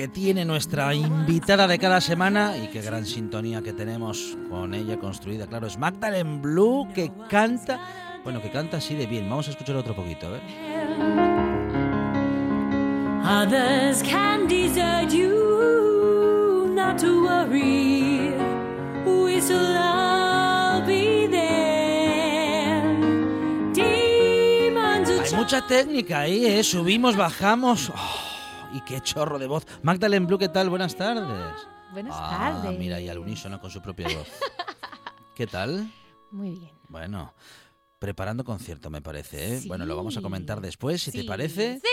Que tiene nuestra invitada de cada semana y qué gran sintonía que tenemos con ella construida. Claro, es Magdalene Blue que canta, bueno, que canta así de bien. Vamos a escuchar otro poquito, a ver. Others can desert you, not to worry. We shall all be there. Demons are Hay mucha técnica ahí, ¿eh? Subimos, bajamos. Oh, y qué chorro de voz. Magdalene Blue, ¿qué tal? Buenas tardes. Buenas Ah, tardes. mira, y al unísono con su propia voz. ¿Qué tal? Muy bien. Bueno, preparando concierto, me parece, ¿eh? Sí. Bueno, lo vamos a comentar después, si te parece. ¡Sí!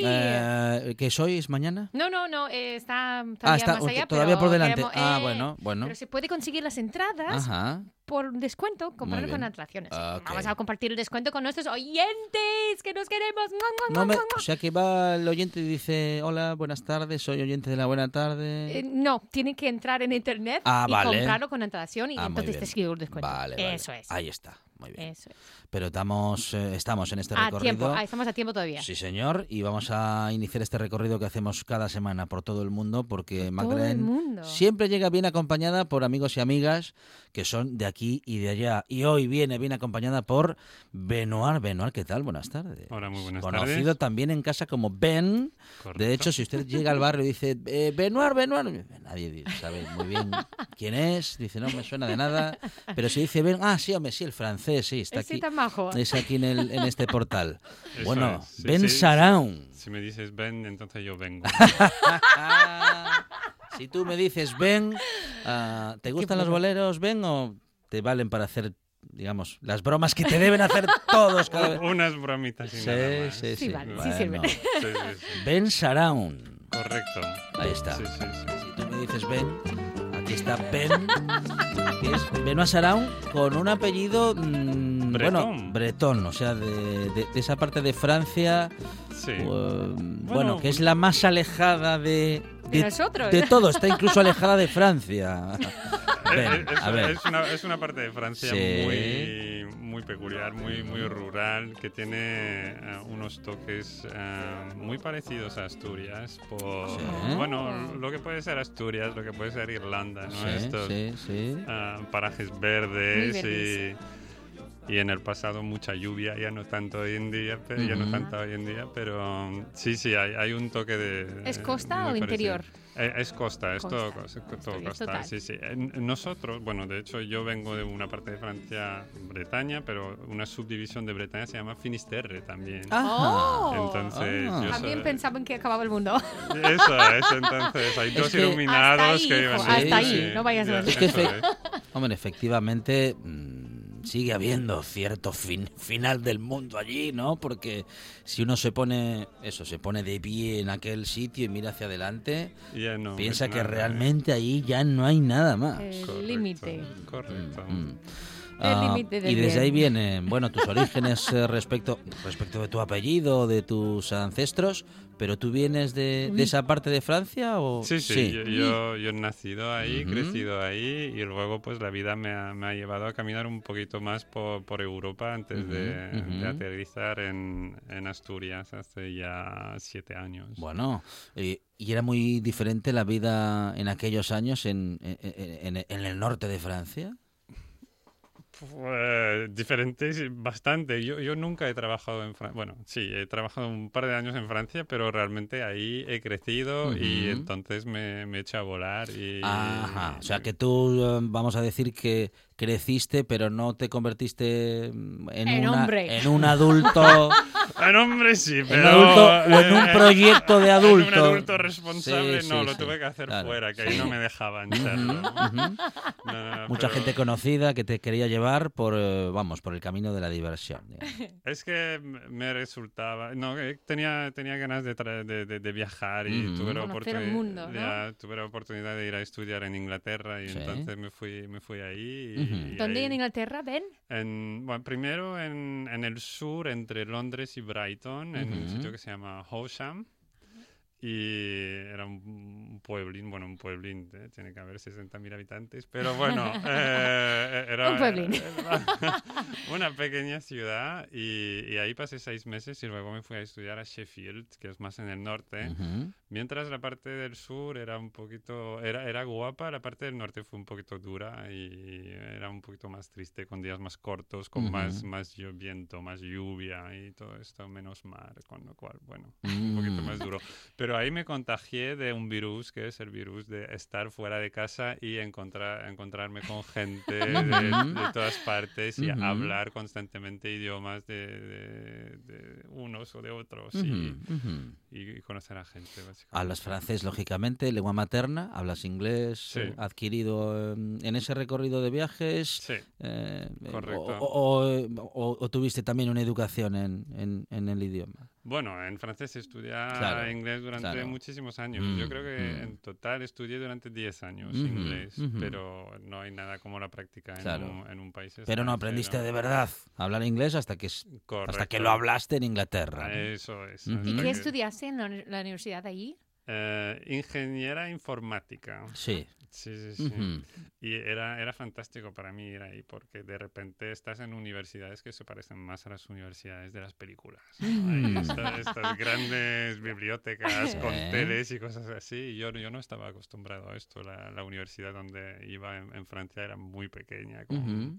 Eh, ¿Qué sois mañana? No, no, no, eh, está todavía Ah, está más allá. todavía pero por delante. queremos- Ah, eh, bueno, bueno. Pero se puede conseguir las entradas Ajá. por descuento comparando bien. con atracciones. Ah. Vamos a compartir el descuento con nuestros oyentes que nos queremos. ¡Mua, mua, No me- o sea que va el oyente y dice, hola, buenas tardes, soy oyente de la buena tarde. Eh, no, tiene que entrar en internet Ah, y vale. comprarlo con antelación y Ah, entonces te escribo el descuento. Vale, vale. Eso es. Ahí está, muy bien. Eso es. Pero estamos, eh, estamos en este A recorrido. tiempo, ah, estamos a tiempo todavía. Sí, señor, y vamos a iniciar este recorrido que hacemos cada semana por todo el mundo, porque mundo. siempre llega bien acompañada por amigos y amigas que son de aquí y de allá. Y hoy viene bien acompañada por Benoit. Benoit, ¿qué tal? Buenas tardes. Hola, muy buenas Conocido tardes. también en casa como Ben. Correcto. De hecho, si usted llega al barrio y dice, eh, Benoit, Benoit, nadie sabe muy bien quién es. Dice, no me suena de nada. Pero si dice Ben, ah, sí, hombre, sí, el francés, sí, está aquí. Es aquí en, el, en este portal. Eso bueno, es, sí, Ben sí, Saraun. Si me dices ven, entonces yo vengo. Si tú me dices, Ben, ah, ¿te gustan los boleros, Ben, o te valen para hacer, digamos, las bromas que te deben hacer todos cada vez? Unas bromitas y Sí, nada más. sí, Sí, sí. vale, sí Bueno, sirven. Sí, sí, sí. Ben Saraun. Correcto. Ahí está. Sí, sí, sí. Si tú me dices Ben, está Ben, que es Benoit Saraun, con un apellido, mm, bueno, Bretón. bretón, o sea, de, de- de esa parte de Francia, Sí. eh, bueno, Bueno, que es la más alejada de, De nosotros. de todo, está incluso alejada de Francia. Eh, Ben, eh, es, a ver. es una, es una parte de Francia Sí. muy, muy peculiar, muy, muy rural, que tiene eh, unos toques eh, muy parecidos a Asturias. Por, Sí. Bueno, lo que puede ser Asturias, lo que puede ser Irlanda, ¿no? Sí, Estos sí, sí. ah, parajes verdes, y, y en el pasado mucha lluvia, ya no tanto hoy en día, pero ya no tanto hoy en día, pero um, sí, sí, hay, hay un toque de... ¿Es costa o parecido. interior? Eh, Es costa, es todo, Costa. cos- todo costa, total. sí, sí. Nosotros, bueno, de hecho yo vengo de una parte de Francia, Bretaña, pero una subdivisión de Bretaña se llama Finisterre también. Oh. Entonces, Ah. yo También soy- pensaban que acababa el mundo. Eso es, entonces hay Es dos que- iluminados Hasta ahí, que iban hasta sí, ahí, sí, no vayas a ver. Es que. Hombre, efectivamente mm, sigue habiendo cierto fin- final del mundo allí, ¿no? Porque si uno se pone, eso, se pone de pie en aquel sitio y mira hacia adelante, Ya no piensa que nada, ¿eh? realmente ahí ya no hay nada más. El límite. Correcto. Mm. Ah, límite del y desde bien. ahí vienen, bueno, tus orígenes eh, respecto, respecto de tu apellido, de tus ancestros, pero tú vienes de, de esa parte de Francia o Sí, sí, Yo, yo, yo he nacido ahí, Ujú. crecido ahí y luego pues la vida me ha, me ha llevado a caminar un poquito más por, por Europa antes de, de aterrizar en, en Asturias hace ya siete años. Bueno, eh, y era muy diferente la vida en aquellos años en, en- en- en el norte de Francia. Pues, diferentes, bastante. Yo, yo nunca he trabajado en Francia. Bueno, sí, he trabajado un par de años en Francia, pero realmente ahí he crecido y entonces me, me he hecho a volar. Y, Ajá, o sea que tú, eh, vamos a decir que creciste, pero no te convertiste mm, en, En una- en un adulto, En hombre sí, en pero... un adulto o en un eh, proyecto de en adulto. un adulto responsable, Sí, no, sí, lo sí, tuve que hacer claro, fuera, que ahí no me dejaban serlo. ujú. No, no, no, Mucha pero gente conocida que te quería llevar por, eh, vamos, por el camino de la diversión. digamos. Es que me resultaba... No, que tenía, tenía ganas de, tra- de, de- de viajar y tuve, la Conocer el oportuni- mundo, ¿no? ya, tuve la oportunidad de ir a estudiar en Inglaterra y Sí. entonces me fui, me fui ahí. Y, ¿Dónde ahí- en Inglaterra, Ben? en- bueno, primero en, en el sur, entre Londres y Brighton, en un Ujú. sitio que se llama Horsham. Y era un- pueblín, bueno, un pueblín, eh, tiene que haber 60.000 habitantes, pero bueno, eh, era Un pueblín. era una pequeña ciudad y, y ahí pasé seis meses y luego me fui a estudiar a Sheffield, que es más en el norte. Ujú. Mientras la parte del sur era un poquito, era, era guapa, la parte del norte fue un poquito dura y era un poquito más triste, con días más cortos, con más, Ujú. más llu- viento, más lluvia y todo esto, menos mar, con lo cual, bueno, un poquito Mm. más duro. Pero ahí me contagié de un virus, que es el virus de estar fuera de casa y encontrar, encontrarme con gente de, de todas partes y hablar constantemente idiomas de, de- de unos o de otros y, conocer a gente, básicamente. Hablas francés, lógicamente, lengua materna, hablas inglés, Sí. eh, adquirido en ese recorrido de viajes. Sí. eh, eh, Correcto. O, o- o- o tuviste también una educación en, en- en el idioma. Bueno, en francés estudia Claro, inglés durante claro. muchísimos años. Yo Mm, creo que mm. en total estudié durante 10 años inglés, pero no hay nada como la práctica en, un, en un país Pero no aprendiste de verdad a hablar inglés hasta que, hasta que lo hablaste en Inglaterra. Eso es. ¿Y qué que- estudiaste en la, la universidad allí? Eh, ingeniera informática. Sí. Sí, sí, sí. Ujú. Y era, era fantástico para mí ir ahí porque de repente estás en universidades que se parecen más a las universidades de las películas. Ahí está- estas grandes bibliotecas con teles y cosas así. Y yo, yo no estaba acostumbrado a esto. La, la universidad donde iba en, en Francia era muy pequeña, con, Ujú.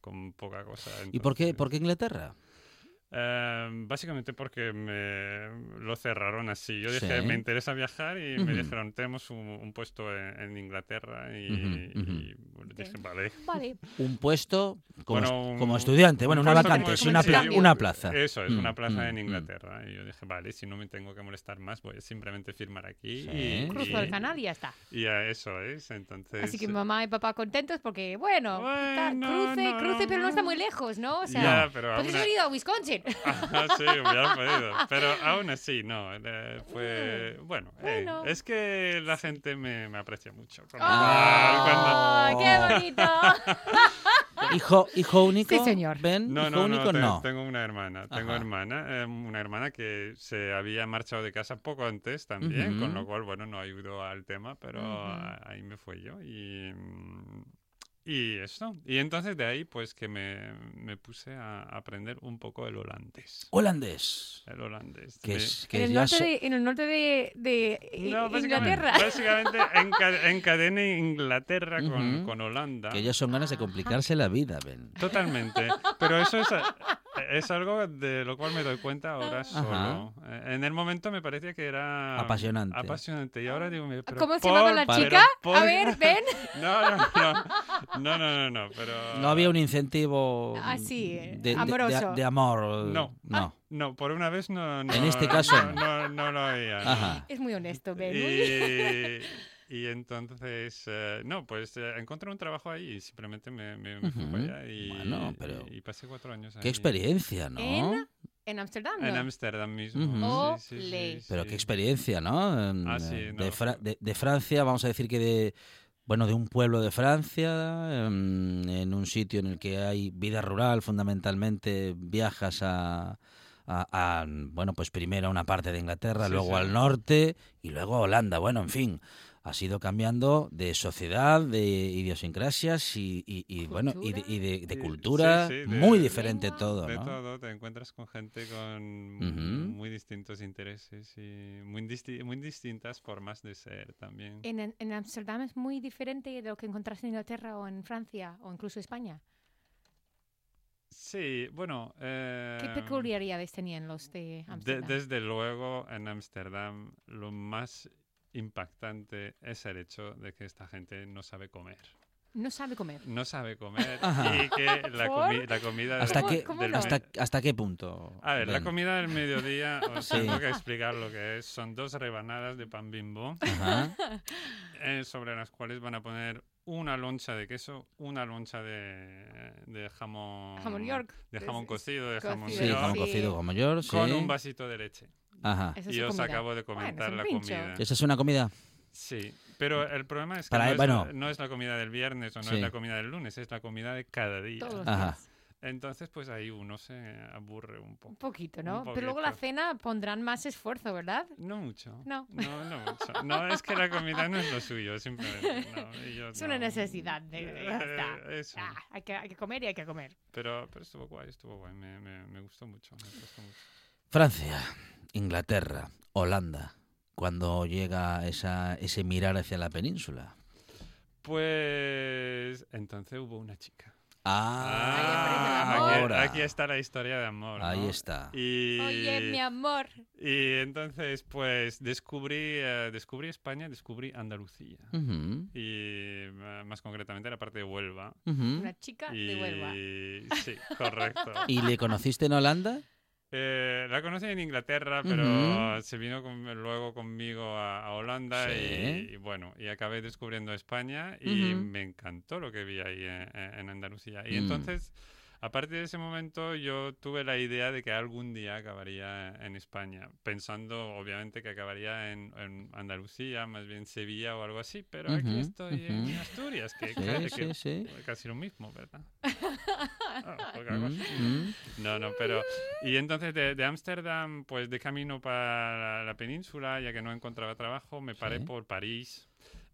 con poca cosa. ¿Y por qué, entonces- por qué Inglaterra? Eh, básicamente porque me lo cerraron así. Yo dije, Sí. me interesa viajar y me dijeron, tenemos un, un puesto en, en Inglaterra y, dije, vale. Vale. Un puesto como, Bueno, est- un- como estudiante, bueno, un una vacante, sí, una, pla- una plaza. Eso es, una Mm, plaza mm, en mm. Inglaterra. Y yo dije, vale, si no me tengo que molestar más, voy a simplemente firmar aquí. Sí. Y, Cruzo y- el canal y ya está. y a eso es, entonces... Así que mamá y papá contentos porque, bueno, está- Bueno, cruce, no, cruce, pero no está muy lejos, ¿no? O sea, Ya, pero a- haber ido a Wisconsin. Ajá, sí, hubiera podido. Pero aún así, no. eh, fue. Bueno, eh, Bueno. es que la gente me, me aprecia mucho. con ¡Ah! cual, ¡Qué bonito! ¿Hijo, ¿Hijo único? Sí, señor. ¿Ben? No, ¿Hijo no, único? no, te- no. tengo una hermana. Tengo Ajá. hermana, eh, una hermana que se había marchado de casa poco antes también, con Ujú. lo cual, bueno, no ayudó al tema, pero Ujú. a- ahí me fui yo y... Y eso. Y entonces de ahí, pues que me, me puse a aprender un poco el holandés. Holandés. El holandés. Que es, que En el norte so- de, en el norte de, de No, básicamente, Inglaterra. básicamente enca- encadené Inglaterra con, Holanda. que ya son ganas de complicarse la vida, Ben. Totalmente. Pero eso es, es algo de lo cual me doy cuenta ahora solo. Eh, En el momento me parecía que era Apasionante. Apasionante. Y ahora digo, me- pero ¿Cómo se por- llamaba la chica? por- A ver, ven. No, no, no. No, no, no, no, pero... No había un incentivo Ah, sí, de, de- de- amoroso. de amor. No. No. No, por una vez no... no En este caso no. No, no lo había. no. Ajá. Es muy honesto, Ben. Y, y entonces, eh, no, pues eh, encontré un trabajo ahí y simplemente me, me, me fui para allá y, Bueno, pero- y pasé cuatro años ahí. Qué experiencia, ¿no? En- En Ámsterdam, En ¿no? Ámsterdam mismo. Sí, sí, sí, Ole. Pero qué experiencia, ¿no? En, Ah, sí, eh, no. de, Fra- de- de Francia, vamos a decir que de, bueno, de un pueblo de Francia, em, en un sitio en el que hay vida rural, fundamentalmente viajas a, a- a, bueno, pues primero a una parte de Inglaterra, Sí, luego sí. al norte y luego a Holanda. Bueno, en fin, ha ido cambiando de sociedad, de idiosincrasias y, y- y, bueno, y de, y de- de cultura, sí, sí, de- muy diferente todo, De ¿no? todo, te encuentras con gente con Ujú. muy distintos intereses y muy, disti- muy distintas formas de ser también. En, en- Ámsterdam es muy diferente de lo que encontraste en Inglaterra o en Francia o incluso España. Sí, bueno. ¿Qué eh, peculiaridades tenían los de de- Ámsterdam? desde luego, en Ámsterdam lo más impactante es el hecho de que esta gente no sabe comer. No sabe comer. No sabe comer Ajá. y que la, ¿Por? comi- la comida ¿Hasta del- qué, ¿Cómo del no? hasta, me- ¿Hasta qué punto? A ver, la comida del mediodía, os Sí. tengo que explicar lo que es. Son dos rebanadas de pan bimbo Ajá. eh, sobre las cuales van a poner una loncha de queso, una loncha de, de jamón... Jamón York. De jamón cocido, de cocido, jamón Sí, York, jamón Sí. cocido con un vasito de leche. Ajá. Esa es Y os comida. acabo de Bueno, comentar un la pincho. comida. ¿Esa es una comida? Sí, pero el problema es que Para- no, es bueno. la, no es la comida del viernes o no Sí. es la comida del lunes, es la comida de cada día. Todos los Ajá. días. Entonces, pues ahí uno se aburre un Un poco. poquito, Un ¿no? Pero luego la poquito. cena pondrán más esfuerzo, ¿verdad? No mucho. No. No, no mucho. No, es que la comida no es lo suyo, simplemente. No, yo Es una no. necesidad. de- ya está. Eh, eso. Ah, hay, que, hay que comer y hay que comer. Pero, pero estuvo guay, estuvo guay. Me, me, me gustó mucho. Me gustó mucho. Francia, Inglaterra, Holanda. Cuando llega esa, ese mirar hacia la península. Pues entonces hubo una chica. Ah, aquí, ahora. aquí está la historia de amor. Ahí ¿no? está. Y, Oye, mi amor. y entonces, pues descubrí, eh, descubrí España, descubrí Andalucía. Y más concretamente la parte de Huelva. Una chica Y, de Huelva. Sí, correcto. ¿Y le conociste en Holanda? Eh, la conocí en Inglaterra, pero se vino con- luego conmigo a, a Holanda Sí. y, y bueno, y acabé descubriendo España y me encantó lo que vi ahí en, en Andalucía. Y Mm. entonces, a partir de ese momento, yo tuve la idea de que algún día acabaría en España, pensando obviamente que acabaría en, en Andalucía, más bien Sevilla o algo así, pero aquí Ujú, estoy en ujú. Asturias, que, Sí, que- sí, que- sí. casi lo mismo, ¿verdad? Cosa. Mm. No, no, pero... Y entonces de Ámsterdam, pues de camino para la, la península, ya que no encontraba trabajo, me paré por París.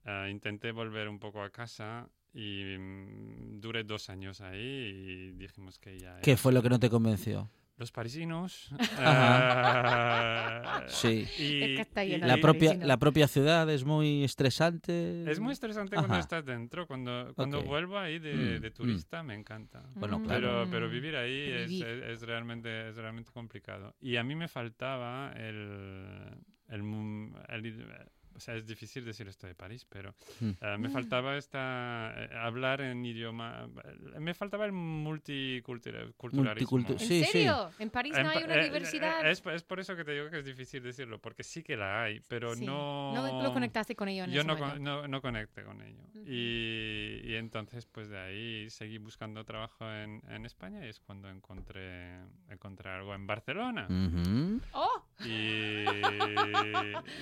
Ah, intenté volver un poco a casa y mm, duré dos años ahí y dijimos que ya... ¿Qué fue lo que no te convenció? Los parisinos. Ah, Sí. y- Es que está y- La propia, la propia ciudad es muy estresante. Es muy estresante cuando Ajá. estás dentro. Cuando, cuando Ok. vuelvo ahí de, Mm, de mm. turista me encanta. Bueno, Mm. Pero, pero vivir ahí es, Vivir. es, es realmente, es realmente complicado. Y a mí me faltaba el... el, el o sea, es difícil decir esto de París, pero Mm. eh, me faltaba esta, eh, hablar en idioma... Me faltaba el multiculturalismo. Multicultu- ¿En Sí, sí. serio? ¿En París En no hay una eh, eh, diversidad? Es, es por eso que te digo que es difícil decirlo, porque sí que la hay, pero Sí. no... No lo conectaste con ello en Yo ese no, con- no, no conecté con ello. Y, y entonces, pues de ahí seguí buscando trabajo en, en España y es cuando encontré, encontré algo en Barcelona. ¡Oh! Y,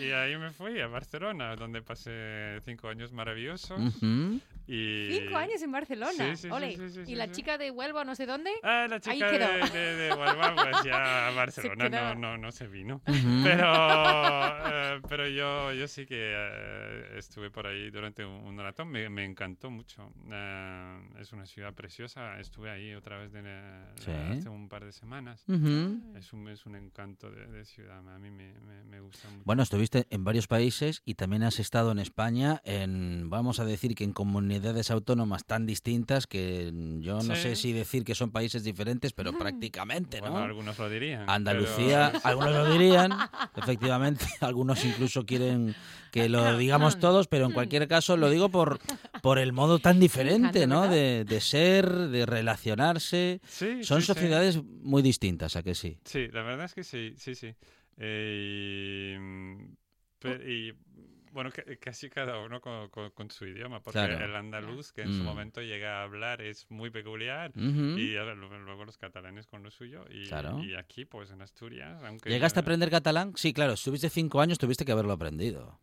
y ahí me fui a Barcelona, donde pasé cinco años maravillosos. Ujú. Y, Cinco años en Barcelona. Sí, sí, sí, Ole. sí, sí, ¿Y sí, la sí. chica de Huelva no sé dónde? Ah, la Ahí chica quedó. de, de, de Huelva, pues ya a Barcelona no, no, no se vino. Ujú. Pero, eh, pero yo, yo sí que eh, estuve por ahí durante un, un rato, me, me encantó mucho. Eh, es una ciudad preciosa, estuve ahí otra vez de, de- Sí. hace un par de semanas. Ujú. Es un, es un encanto de, de ciudad, a mí me, me, me gusta mucho. Bueno, estuviste en varios países y también has estado en España en, vamos a decir que en comunidades autónomas tan distintas que yo no Sí. sé si decir que son países diferentes, pero prácticamente, ¿no? Bueno, algunos lo dirían. Andalucía, pero- algunos lo dirían, efectivamente, algunos incluso quieren que lo digamos todos, pero en cualquier caso lo digo por, por el modo tan diferente, ¿no? De, de ser, de relacionarse. Sí, Son sí, sí. sociedades muy distintas, ¿a que sí? Sí, la verdad es que sí, sí, sí. Eh, y, pe- y, bueno, ca- casi cada uno con, con- con su idioma, porque Claro. el andaluz que en su Mm. momento llega a hablar es muy peculiar. Y luego los catalanes con lo suyo. Y, Claro. y aquí, pues en Asturias, aunque... ¿Llegaste a aprender catalán? Sí, claro, estuviste cinco años, tuviste que haberlo aprendido.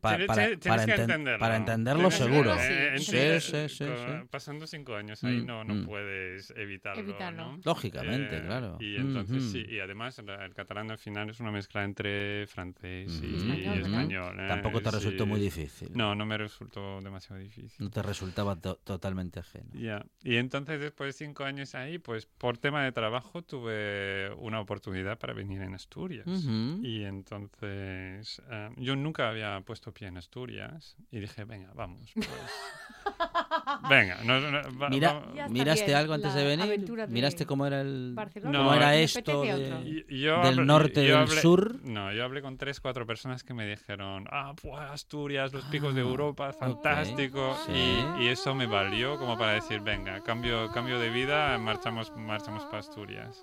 Pa- Tienes- para, tienes para enten- entenderlo. para entenderlo Tienes seguro. eh, Sí, sí, sí, con- sí. Pasando cinco años ahí Mm, no, no mm. puedes evitarlo. Evitarlo. ¿no? Lógicamente, Eh, claro. Y entonces Ujú. sí, y además el, catalán al final es una mezcla entre francés y Ujú. Español. ¿eh? Tampoco te resultó Sí. muy difícil. No, no me resultó demasiado difícil. No te resultaba to- totalmente ajeno. Ya, y entonces después de cinco años ahí, pues por tema de trabajo tuve una oportunidad para venir en Asturias. Ujú. Y entonces eh, yo nunca había puesto pie en Asturias y dije, venga, vamos, pues. venga, no, no, va- Mira, va- Ya está ¿Miraste bien, algo antes de venir? ¿Miraste cómo era el Barcelona. No, cómo era me esto de- yo del hablé- norte, yo del hablé- sur? No, yo hablé con tres, cuatro personas que me dijeron, ah, pues Asturias, los picos de Ah, Europa, fantástico. Sí. Y, y eso me valió como para decir, venga, cambio, cambio de vida, marchamos, marchamos para Asturias.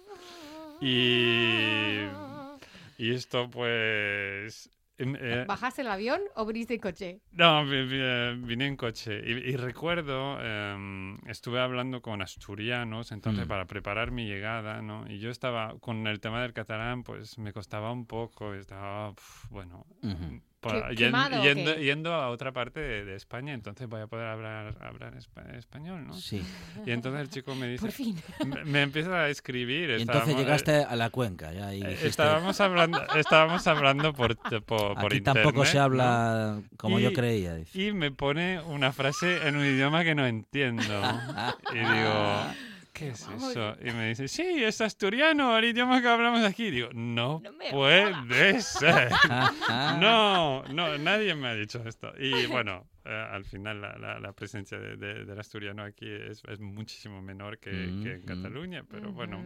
Y, y esto pues... eh, ¿Bajaste el avión o viniste en coche? no, vi- vi- eh, vine en coche y, y recuerdo, em, estuve hablando con asturianos, entonces Mm. para preparar mi llegada, ¿no? Y yo estaba con el tema del catalán, pues me costaba un poco, estaba, bueno. Por- ¿Qué- yen- quemado o yendo, qué? yendo a otra parte de, de España, entonces voy a poder hablar, hablar espa- español, ¿no? Sí. Y entonces el chico me dice, Por fin. me, me empieza a escribir. Y entonces estábamos- llegaste a la cuenca ya y eh, dijiste, Estábamos hablando, estábamos hablando por, por, por aquí tampoco se internet, ¿no? habla como yo Y- creía. dice. Y me pone una frase en un idioma que no entiendo. Y digo, ¿qué es eso? Y me dice, sí, es asturiano, el idioma que hablamos aquí. Y digo, no, No puede ser. No, no, nadie me ha dicho esto. Y bueno, eh, al final la, la- la presencia de- de- del asturiano aquí es, es muchísimo menor que, que en Mm, mm. Cataluña, pero bueno.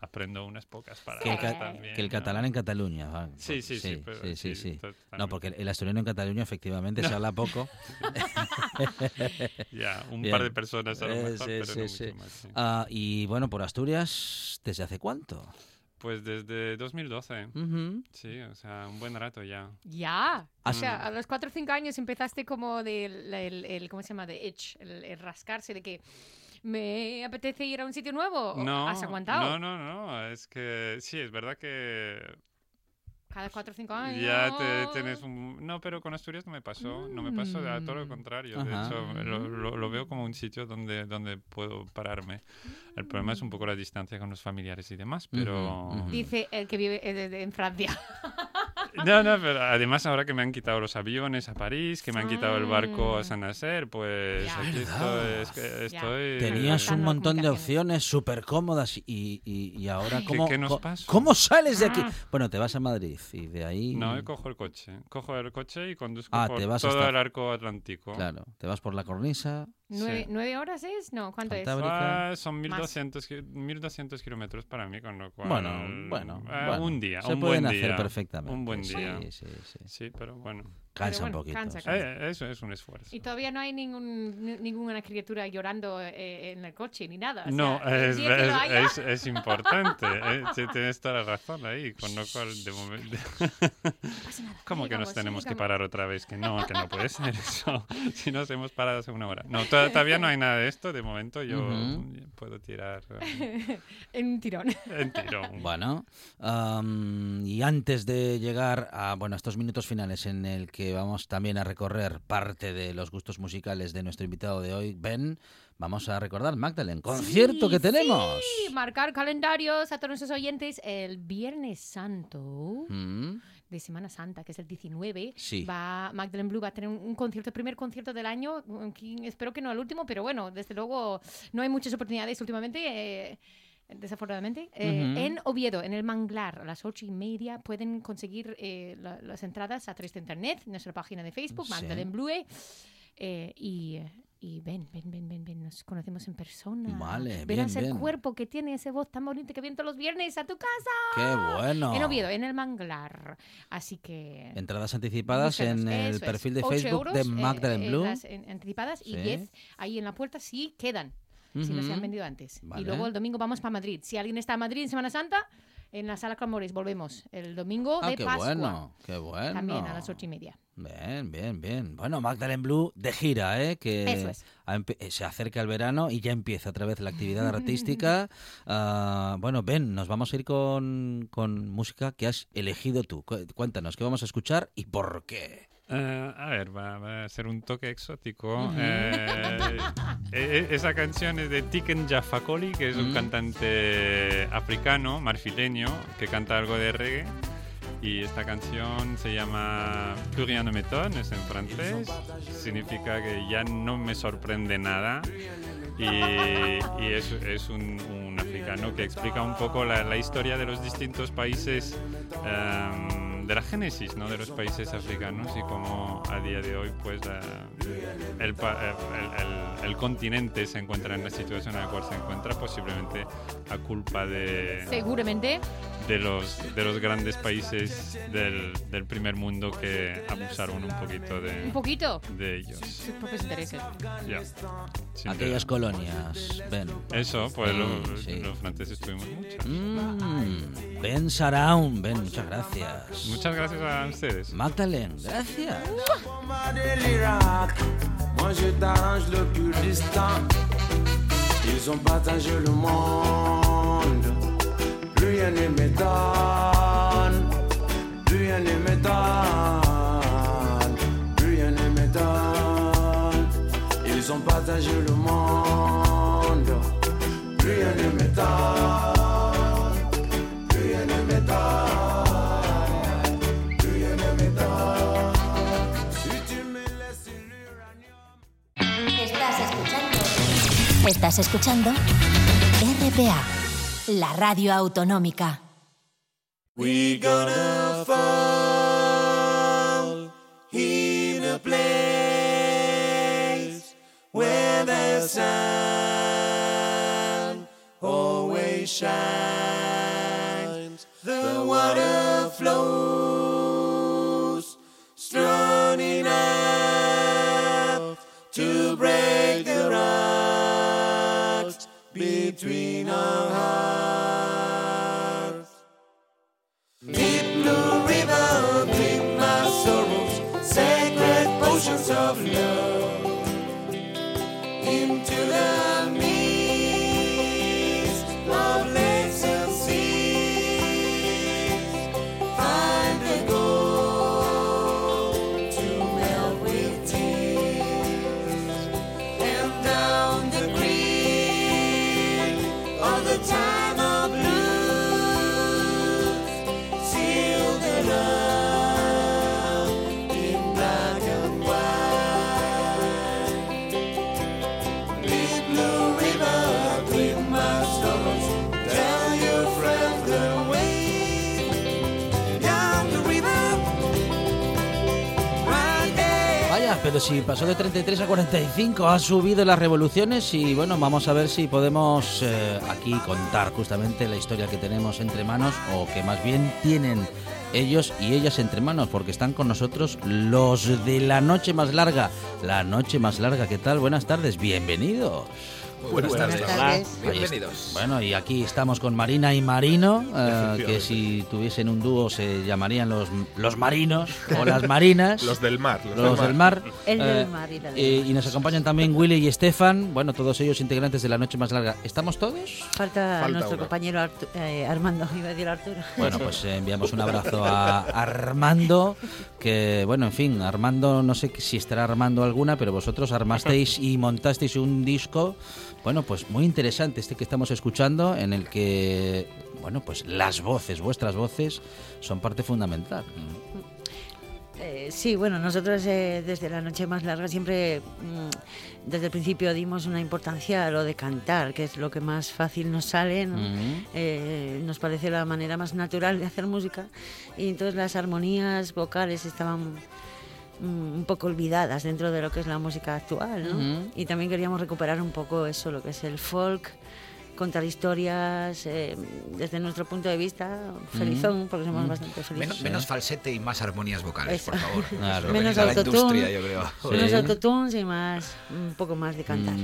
Aprendo unas pocas que, el, también. que el ¿no? catalán en Cataluña. va, Sí, sí, sí. sí, pero sí, sí, sí. No, porque el, asturiano en Cataluña efectivamente se habla poco. Ya, un Bien. par de personas a lo Eh, mejor, sí, pero sí, no sí. mucho más. sí. Ah, y bueno, por Asturias, ¿desde hace cuánto? Pues desde 2012. Ujú. Sí, o sea, un buen rato ya. Ya. O sea, a los 4 o 5 años empezaste como del, el, el- ¿cómo se llama? De itch, el, el rascarse de que me apetece ir a un sitio nuevo. ¿O No, ¿Has aguantado? no, no, no, es que sí, es verdad que Cada 4 o 5 años. ya te tienes un... No, pero con Asturias no me pasó, no me pasó, a todo lo Mm. contrario. De Ajá. hecho, lo, lo- lo veo como un sitio donde, donde puedo pararme. El problema es un poco la distancia con los familiares y demás, pero... Ujú, ujú. Dice el que vive eh, de- de- en Francia. No, no, pero además ahora que me han quitado los aviones a París, que me han quitado el barco a San Nacer, pues Ya. aquí estoy, es que Ya. estoy... Tenías Están un montón de opciones súper cómodas y, y, y ahora Ay. ¿Qué- ¿cómo, qué nos? ¿cómo sales de aquí? Ah. Bueno, te vas a Madrid y de ahí... No, yo cojo el coche. Cojo el coche y conduzco Ah, por te vas todo hasta- el arco atlántico. Claro, te vas por la cornisa. ¿Nueve, Sí. nueve horas es? No, ¿cuánto es? Ah, son Más. 1200, ki- 1200 kilómetros para mí, con lo cual... Bueno, bueno, eh, bueno, Un día, Se un pueden buen hacer día. perfectamente. Un buen sí, día. Sí, sí, Sí, pero bueno. Cansa bueno, un poquito. cansa, cansa. Eh, eso es un esfuerzo. Y todavía no hay ningún, ni- ninguna criatura llorando eh, en el coche ni nada. o No, sea, el es, es- haya- es- es importante. eh, tienes toda la razón ahí, con lo cual de momento... ¿Cómo que nos tenemos que parar otra vez? Que no, que no puede ser eso. Si nos hemos parado hace una hora. No, to- todavía no hay nada de esto. De momento yo Ujú. puedo tirar eh, En un tirón. en tirón. Bueno, am, y antes de llegar a bueno, estos minutos finales en el que vamos también a recorrer parte de los gustos musicales de nuestro invitado de hoy, Ben, vamos a recordar, Magdalene, concierto Sí, que tenemos. Sí, marcar calendarios a todos nuestros oyentes. El Viernes Santo Mm, de Semana Santa, que es el 19, Sí. va Magdalene Blue va a tener un, un concierto, el primer concierto del año. Espero que no el último, pero bueno, desde luego no hay muchas oportunidades últimamente. eh, Desafortunadamente, eh, en Oviedo, en el Manglar, a las ocho y media, pueden conseguir eh, la- las entradas a través de internet, nuestra página de Facebook, Sí. Magdalene Blue. eh, y, y ven, ven, ven, ven, ven, nos conocemos en persona. Vale, Verás bien, el bien. cuerpo que tiene ese voz tan bonito que viene todos los viernes a tu casa. ¡Qué bueno! En Oviedo, en el Manglar. Así que. Entradas anticipadas en el Eso es. perfil de Facebook de Magdalene Blue. las en- anticipadas y Sí. 10 ahí en la puerta sí quedan. Si no se han vendido antes. Vale. Y luego el domingo vamos para Madrid. Si alguien está en Madrid en Semana Santa, en la sala Clamores volvemos el domingo Ah, de qué Pascua. bueno, qué bueno. También a las ocho y media. Bien, bien, bien. Bueno, Magdalene Blue de gira, ¿eh? Que Eso es. eh, se acerca el verano y ya empieza otra vez la actividad artística. Ah, bueno, Ben, nos vamos a ir con, con música que has elegido tú. Cu- Cuéntanos, ¿qué vamos a escuchar y por qué? Eh, a ver, va, va a ser un toque exótico. Eh, e- e- esa canción es de Tiken Jafakoli, que es un Mm. cantante africano, marfileño, que canta algo de reggae. Y esta canción se llama Plus rien ne m'étonne, es en francés. Significa que ya no me sorprende nada. Y, y es, es un, un africano que explica un poco la, la historia de los distintos países, em, de la génesis ¿no? de los países africanos y cómo a día de hoy pues el- el- el continente se encuentra en la situación en la cual se encuentra, posiblemente a culpa de, Seguramente. De, los, de los grandes países del, del primer mundo que abusaron un poquito Un de, poquito. de ellos. Sus propios intereses. Aquellas duda. colonias, Ben. Eso, pues Sí, lo- sí. los franceses tuvimos muchas. Mm, ben Saraun, Ben, muchas gracias. Muchas gracias a ustedes. Magdalene, gracias. Ils ont partagé le monde, plus rien ne m'étonne, plus rien ne m'étonne, plus rien ne m'étonne. Si tu me laisses l'uranium. Estás escuchando. Estás escuchando RPA, la radio autonómica. We gonna fall in a place sun always shines. The water flows pero si pasó de 33 a 45, ha subido las revoluciones y bueno, vamos a ver si podemos eh, aquí contar justamente la historia que tenemos entre manos o que más bien tienen ellos y ellas entre manos porque están con nosotros los de la noche más larga. La noche más larga, ¿qué tal? Buenas tardes, bienvenidos. Buenas, tardes. Ahí Bienvenidos. Bueno, y aquí estamos con Marina y Marino, eh, que si tuviesen un dúo se llamarían los, los marinos o las marinas. Los del mar. Los, Los del mar. El del Eh, mar y la del eh, mar. y nos acompañan también Willy y Estefan, bueno, todos ellos integrantes de la noche más larga. ¿Estamos todos? Falta, Falta nuestro uno. compañero Artu- eh, Armando, iba a decir Arturo. Bueno, pues eh, enviamos un abrazo a Armando, que bueno, en fin, Armando, no sé si estará armando alguna, pero vosotros armasteis y montasteis un disco, bueno, pues muy interesante, este que estamos escuchando, en el que, bueno, pues las voces, vuestras voces, son parte fundamental. Eh, sí, bueno, nosotros eh, desde la noche más larga siempre, mm, desde el principio dimos una importancia a lo de cantar, que es lo que más fácil nos sale, ¿no? Eh, nos parece la manera más natural de hacer música y entonces las armonías vocales estaban un poco olvidadas dentro de lo que es la música actual, ¿no? Y también queríamos recuperar un poco eso, lo que es el folk, contar historias eh, desde nuestro punto de vista, felizón, porque somos bastante felices. Menos, menos falsete y más armonías vocales, Eso. por favor. Claro. Menos autotune. Menos autotunes y más, un poco más de cantar.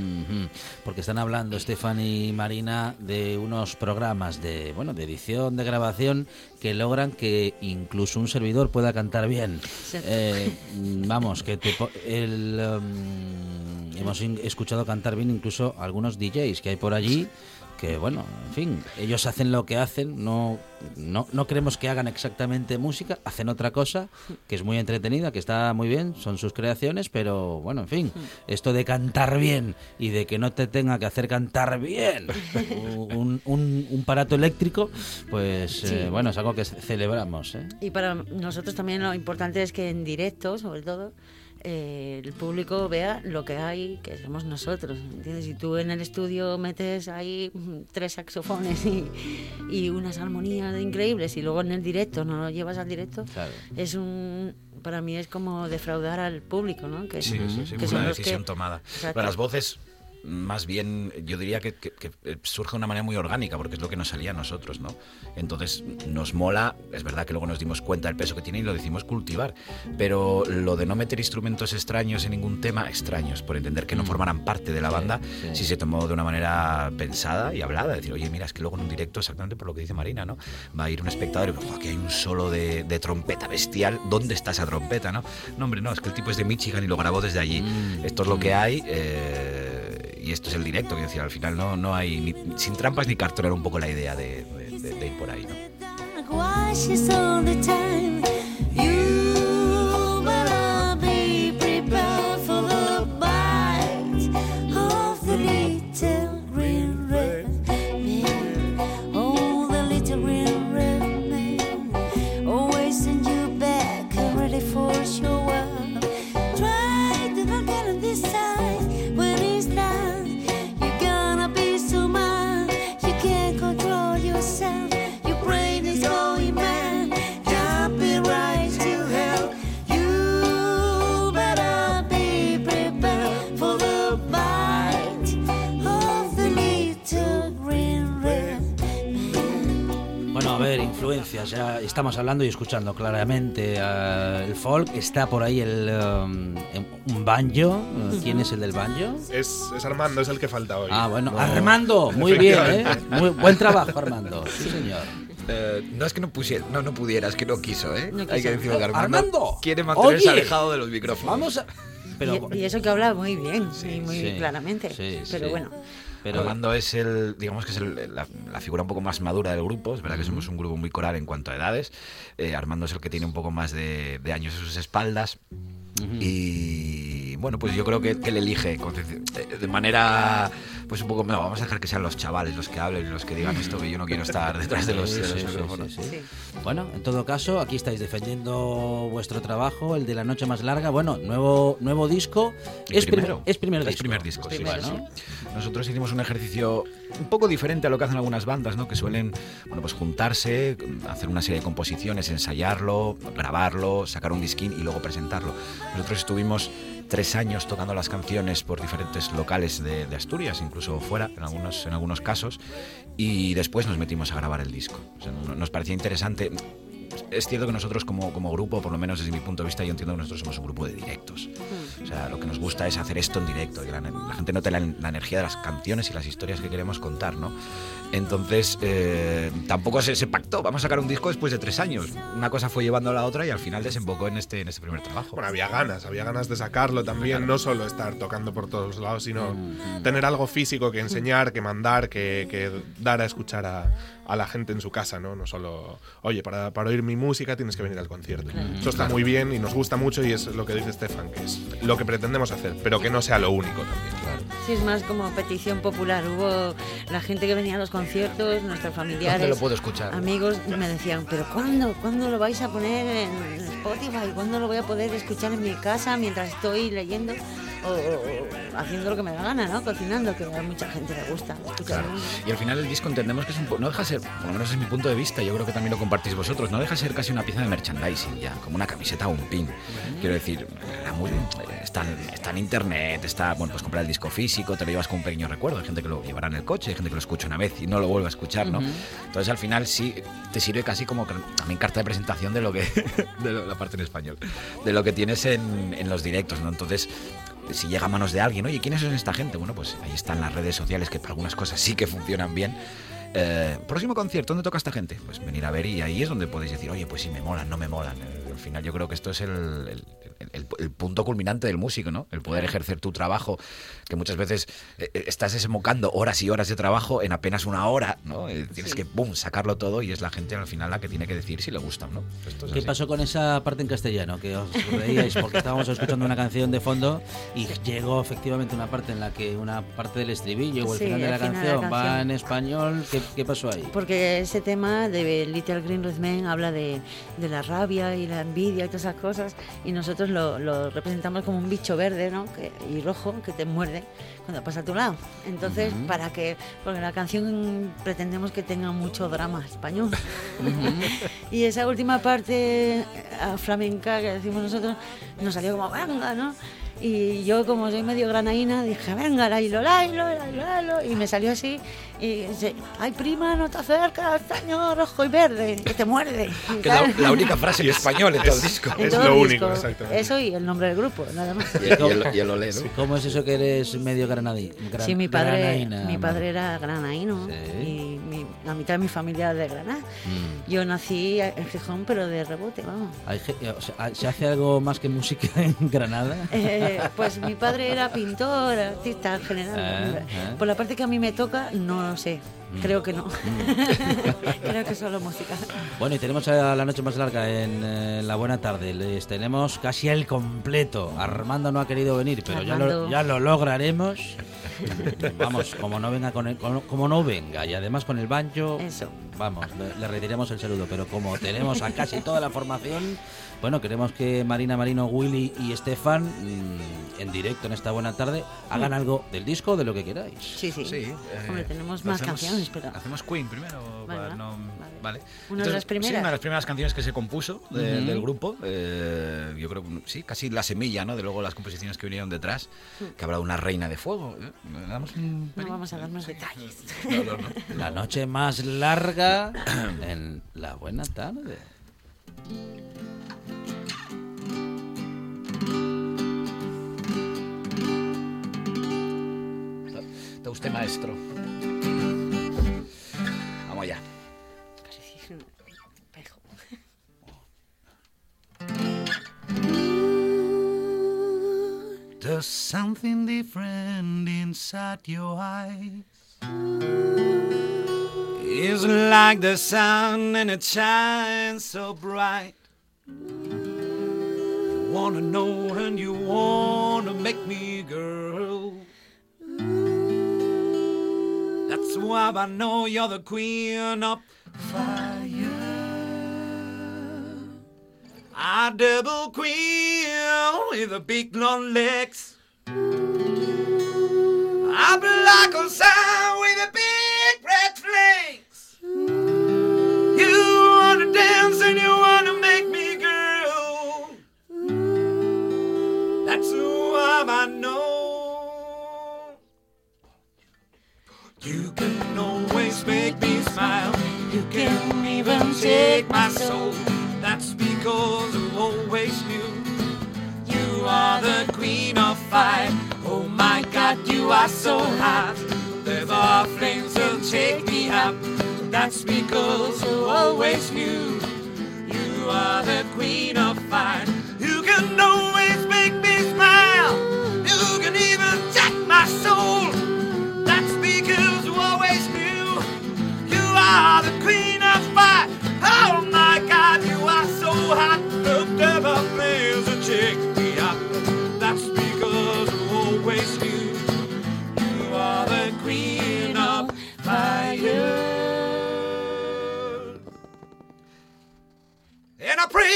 Porque están hablando Estefan y Marina de unos programas de bueno de edición, de grabación que logran que incluso un servidor pueda cantar bien. Eh, mm, vamos, que te po- el, um, hemos escuchado cantar bien incluso algunos DJs que hay por allí que bueno, en fin, ellos hacen lo que hacen, no, no, no queremos que hagan exactamente música, hacen otra cosa que es muy entretenida, que está muy bien, son sus creaciones, pero bueno, en fin, esto de cantar bien y de que no te tenga que hacer cantar bien un, un, un parato eléctrico, pues Sí. eh, bueno, es algo que celebramos. ¿eh? Y para nosotros también lo importante es que en directo, sobre todo, eh, el público vea lo que hay, que somos nosotros. ¿entiendes? Si tú en el estudio metes ahí mm, tres saxofones y, y unas armonías increíbles y luego en el directo no lo llevas al directo, Claro. es un para mí es como defraudar al público, ¿no? Que, Sí, sí, sí, que fue son una los que- decisión tomada. Exacto. Pero las voces, más bien, yo diría que, que- que, surge de una manera muy orgánica, porque es lo que nos salía a nosotros, ¿no? Entonces, nos mola, es verdad que luego nos dimos cuenta del peso que tiene y lo decimos cultivar, pero lo de no meter instrumentos extraños en ningún tema, extraños, por entender que no formaran parte de la banda, sí. sí se tomó de una manera pensada y hablada, decir, oye, mira, es que luego en un directo, exactamente por lo que dice Marina, ¿no? Va a ir un espectador y, "Jo, aquí hay un solo de, de trompeta bestial, ¿dónde está esa trompeta, no? No, hombre, no, es que el tipo es de Michigan y lo grabó desde allí. Mm. Esto es lo que hay eh, y esto es el directo, quiero decir, al final no, no hay, ni- sin trampas ni cartón, era un poco la idea de, de- de- de ir por ahí, ¿no? Estamos hablando y escuchando claramente eh, el folk, está por ahí el um, un banjo, ¿quién es el del banjo? Es, es Armando, es el que falta hoy. Ah, bueno, No- Armando, muy bien, ¿eh? Muy buen trabajo, Armando. Sí, señor. Eh, no es que no pusiera, no, no pudiera, es que no quiso, ¿eh? No Hay quiso. que decirlo que Armando, Armando, quiere mantenerse oye, alejado de los micrófonos. Vamos a... Pero, y, y eso que habla muy bien y muy sí, claramente. sí, pero sí. bueno, pero Armando es el, digamos que es el- la, la figura un poco más madura del grupo. Es verdad que somos un grupo muy coral en cuanto a edades. Eh, Armando es el que tiene un poco más de, de años en sus espaldas. Y bueno, pues yo creo que, que él elige eh, de manera, pues un poco, no, vamos a dejar que sean los chavales los que hablen, los que digan esto, que yo no quiero estar detrás de los, Sí, de los sí, micrófonos. sí. Bueno, en todo caso, aquí estáis defendiendo vuestro trabajo, el de la noche más larga. Bueno, nuevo nuevo disco. El Es primero. primer, es primer Es disco. primer disco, sí, Bueno. Nosotros hicimos un ejercicio un poco diferente a lo que hacen algunas bandas, ¿no? Que suelen, bueno, pues juntarse, hacer una serie de composiciones, ensayarlo, grabarlo, sacar un disquín y luego presentarlo. Nosotros estuvimos tres años tocando las canciones por diferentes locales de, de Asturias, incluso fuera, en algunos, en algunos casos, y después nos metimos a grabar el disco. Nos parecía interesante. Es cierto que nosotros como, como grupo, por lo menos desde mi punto de vista, yo entiendo que nosotros somos un grupo de directos. O sea, lo que nos gusta es hacer esto en directo, que la, la gente note la, la energía de las canciones y las historias que queremos contar, ¿no? Entonces, eh, tampoco se, se pactó, vamos a sacar un disco después de tres años. Una cosa fue llevando a la otra y al final desembocó en este, en este primer trabajo. Bueno, había ganas, había ganas de sacarlo también, no solo estar tocando por todos lados, sino tener algo físico que enseñar, que mandar, que, que dar a escuchar a, a la gente en su casa, ¿no? No solo, oye, para, para oír mi música tienes que venir al concierto. Eso está muy bien y nos gusta mucho y es lo que dice Estefan, que es lo que pretendemos hacer, pero que no sea lo único también. sí es más como petición popular. Hubo la gente que venía a los conciertos, nuestros familiares. ¿Dónde lo puedo escuchar? Amigos me decían, pero ¿cuándo? ¿Cuándo lo vais a poner en Spotify? ¿Cuándo lo voy a poder escuchar en mi casa mientras estoy leyendo o, haciendo lo que me da gana, ¿no? Cocinando, que a mucha gente le gusta. Claro. Y al final el disco entendemos que es un no deja de ser, por lo menos es mi punto de vista, yo creo que también lo compartís vosotros, no deja de ser casi una pieza de merchandising ya, como una camiseta o un pin. Quiero decir, la está, en- está en internet, está, bueno, pues comprar el disco físico, te lo llevas con un pequeño recuerdo, hay gente que lo llevará en el coche, hay gente que lo escucha una vez y no lo vuelve a escuchar, ¿no? Entonces al final sí te sirve casi como también carta de presentación de lo que, de lo- la parte en español, de lo que tienes en, en los directos, ¿no? Entonces si llega a manos de alguien, oye, ¿quiénes son esta gente? Bueno, pues ahí están las redes sociales que para algunas cosas sí que funcionan bien. Eh, próximo concierto, ¿dónde toca esta gente? Pues venir a ver y ahí es donde podéis decir, oye, pues sí, me molan, no me molan. Al final yo creo que esto es el, el- el- el punto culminante del músico, ¿no? El poder ejercer tu trabajo, que muchas veces eh, eh, estás desembocando horas y horas de trabajo en apenas una hora, ¿no? Tienes Sí. que, boom, sacarlo todo y es la gente al final la que tiene que decir si le gusta o no. Esto es ¿Qué así. pasó con esa parte en castellano? Que os reíais porque estábamos escuchando una canción de fondo y llegó efectivamente una parte en la que una parte del estribillo o el Sí, final de la final de la canción va canción. en español. ¿Qué, qué pasó ahí? Porque ese tema de Little Green Red Men habla de, de la rabia y la envidia y todas esas cosas y nosotros lo, lo representamos como un bicho verde ¿no? que, y rojo que te muerde cuando pasa a tu lado. Entonces, para que, porque la canción pretendemos que tenga mucho drama español. y esa última parte eh, flamenca que decimos nosotros nos salió como venga, ¿no? Y yo, como soy medio granaína, dije, venga, lailo, lailo, lailo, lailo", y me salió así. Y dice, ay, prima, no te acercas, castaño rojo y verde, que te muerde. Que la, única frase en español en todo el disco. Es lo único, exactamente. Eso y el nombre del grupo, nada más. Y, el, y el olé, ¿no? ¿Cómo es eso que eres medio granadí? gran- Sí, mi padre, granaína, mi padre era granaíno Sí. y mi- la mitad de mi familia de Granada. Mm. Yo nací en Gijón, pero de rebote, vamos. Ge- o sea, ¿Se hace algo más que música en Granada? Eh, pues mi padre era pintor, artista en general. Ah, ah. Por la parte que a mí me toca, no lo sé. Mm. Creo que no. Creo que solo música. Bueno, y tenemos a la noche más larga en eh, la buena tarde. Les tenemos casi el completo. Armando no ha querido venir, pero ya lo, ya lo lograremos. Vamos, como no venga con el- como no venga y además con el banjo, Eso. vamos, le, le retiramos el saludo. Pero como tenemos a casi toda la formación, bueno, queremos que Marina, Marino, Willy y Estefan mm, en directo en esta buena tarde hagan algo del disco o de lo que queráis. Sí, sí. Sí, eh, Hombre, tenemos más hacemos- canciones, pero... Hacemos Queen primero. Para no- Vale. vale. Una de las Sí, primeras. una de las primeras canciones que se compuso de- Ujú. del grupo. eh, yo creo, sí, casi la semilla, ¿no? De luego las composiciones que vinieron detrás. Que habrá una reina de fuego. ¿eh? ¿Le damos un No vamos a dar más detalles. No, no, no. La noche más larga en la buena tarde. Está usted maestro. Vamos allá. Casi un espejo. There's something different inside your eyes. It's like the sun and it shines so bright. You wanna know and you wanna make me girl. That's why I know you're the queen of fire. A double queen with the big long legs. A black on sound with a big red flames. You can always make me smile. You can even take my soul. That's because I always knew you are the queen of fire. Oh my God, you are so hot. There are flames will take me up. That's because I always knew you are the queen of fire. You can always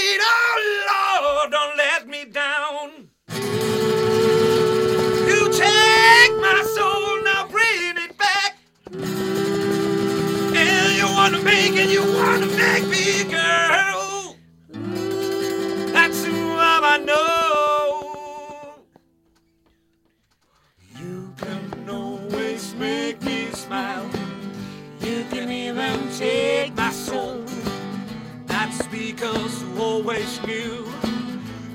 And oh Lord, don't let me down. You take my soul, now bring it back. And you wanna make it, you wanna make me, girl. That's who I know. You can always make me smile. You can even take my soul because you always knew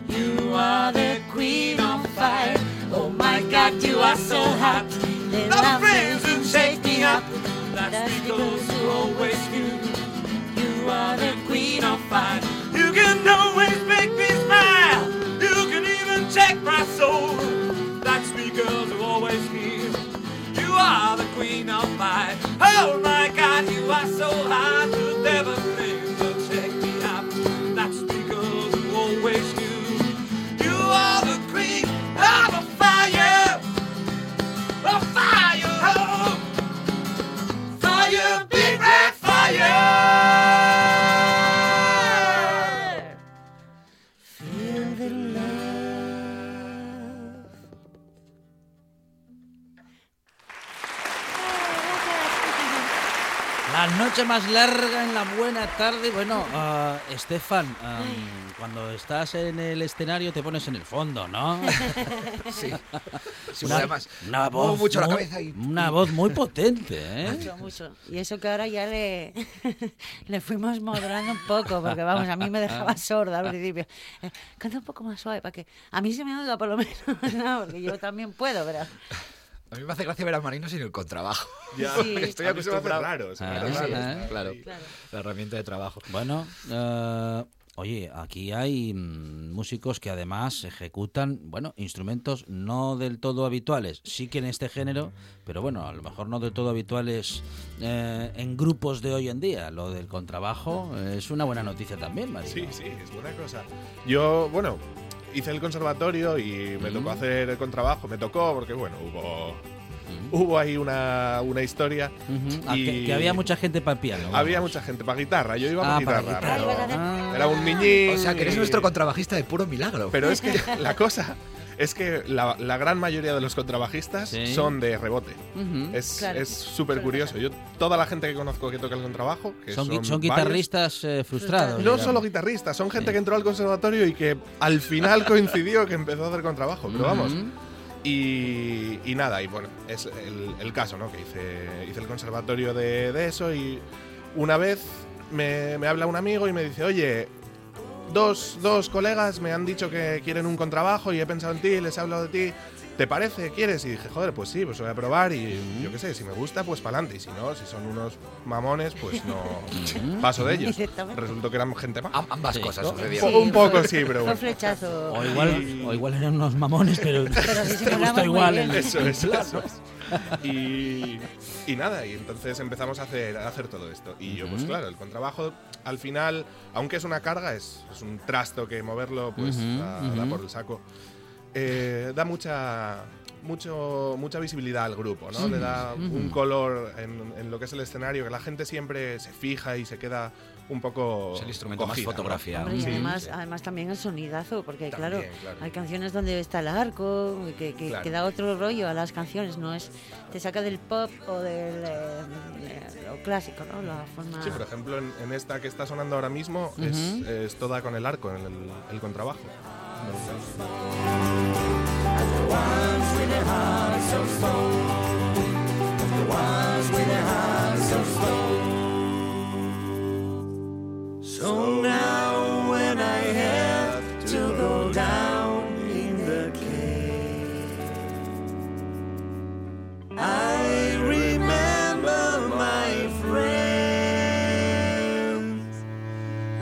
you are the queen of fire. Oh my God, you are so hot. They love friends and shake me up. That's because you always knew you are the queen of fire. You can always make me smile. You can even check my soul. That's because you always knew you are the queen of fire. Oh my God, you are so hot. to never. Noche más larga en la buena tarde. Bueno, ah, Estefan, am, cuando estás en el escenario te pones en el fondo, ¿no? Sí. Sí, Una, además, una voz mucho la muy- cabeza y- una voz muy potente, ¿eh? Mucho, mucho. Y eso que ahora ya le, le fuimos modulando un poco, porque vamos, a mí me dejaba sorda al principio. Eh, canta un poco más suave para que a mí se me oiga por lo menos, ¿no? porque yo también puedo, pero A mí me hace gracia ver a Marino sin el contrabajo. Ya, Sí. Estoy acostumbrado. raro, Ah, sí, ¿eh? Claro, ahí. la herramienta de trabajo. Bueno, eh, oye, aquí hay mm, músicos que además ejecutan, bueno, instrumentos no del todo habituales, sí que en este género, pero bueno, a lo mejor no del todo habituales eh, en grupos de hoy en día. Lo del contrabajo es una buena noticia también, María. Sí, sí, es buena cosa. Yo, bueno, hice el conservatorio y me tocó hacer el contrabajo. Me tocó porque, bueno, hubo, hubo ahí una, una historia. Ah, y que, que había mucha gente para el piano. Había vamos. mucha gente para guitarra. Yo iba Ah, para para guitarra. guitarra. pero Ah. Era un niñín. O sea, que eres y- nuestro contrabajista de puro milagro. Pero es que la cosa es que la, la gran mayoría de los contrabajistas Sí. son de rebote. Es Claro. es súper curioso. Yo, toda la gente que conozco que toca el contrabajo, que Son, guitarristas eh, frustrados. No digamos. solo guitarristas, son gente Sí. que entró al conservatorio y que al final coincidió que empezó a hacer contrabajo. Pero vamos. Y, y nada, y bueno, es el, el caso, ¿no? Que hice, hice el conservatorio de, de eso y una vez me, me habla un amigo y me dice, oye, dos, dos colegas me han dicho que quieren un contrabajo y he pensado en ti, les he hablado de ti. ¿Te parece? ¿Quieres? Y dije, joder, pues sí, pues voy a probar y yo qué sé, si me gusta, pues para adelante. Y si no, si son unos mamones, pues no paso de ellos. Resultó que eran gente más. Am- ambas Sí. cosas ¿no? sucedieron. Un poco sí, pero bueno. flechazo. O igual, Y- o igual eran unos mamones, pero, Pero sí te gustó igual. bien. el- Eso eso es. Y, y nada, y entonces empezamos a hacer, a hacer todo esto. Y yo, pues claro, el contrabajo, al final, aunque es una carga, es, es un trasto que moverlo, pues da, por el saco. Eh, da mucha, mucho, mucha visibilidad al grupo, ¿no? Le da un color en, en lo que es el escenario, que la gente siempre se fija y se queda un poco. Es el instrumento más cogida, ¿no? fotografiado. Hombre, y Sí, además, sí. además también el sonidazo, porque También, claro, claro. hay canciones donde está el arco, que, que, Claro. que da otro rollo a las canciones, no es, te saca del pop o del eh, lo clásico, ¿no? La forma... Sí, por ejemplo, en, en esta que está sonando ahora mismo es, es toda con el arco, en el, el contrabajo. So now when I have to go down in the cave, I remember my friends,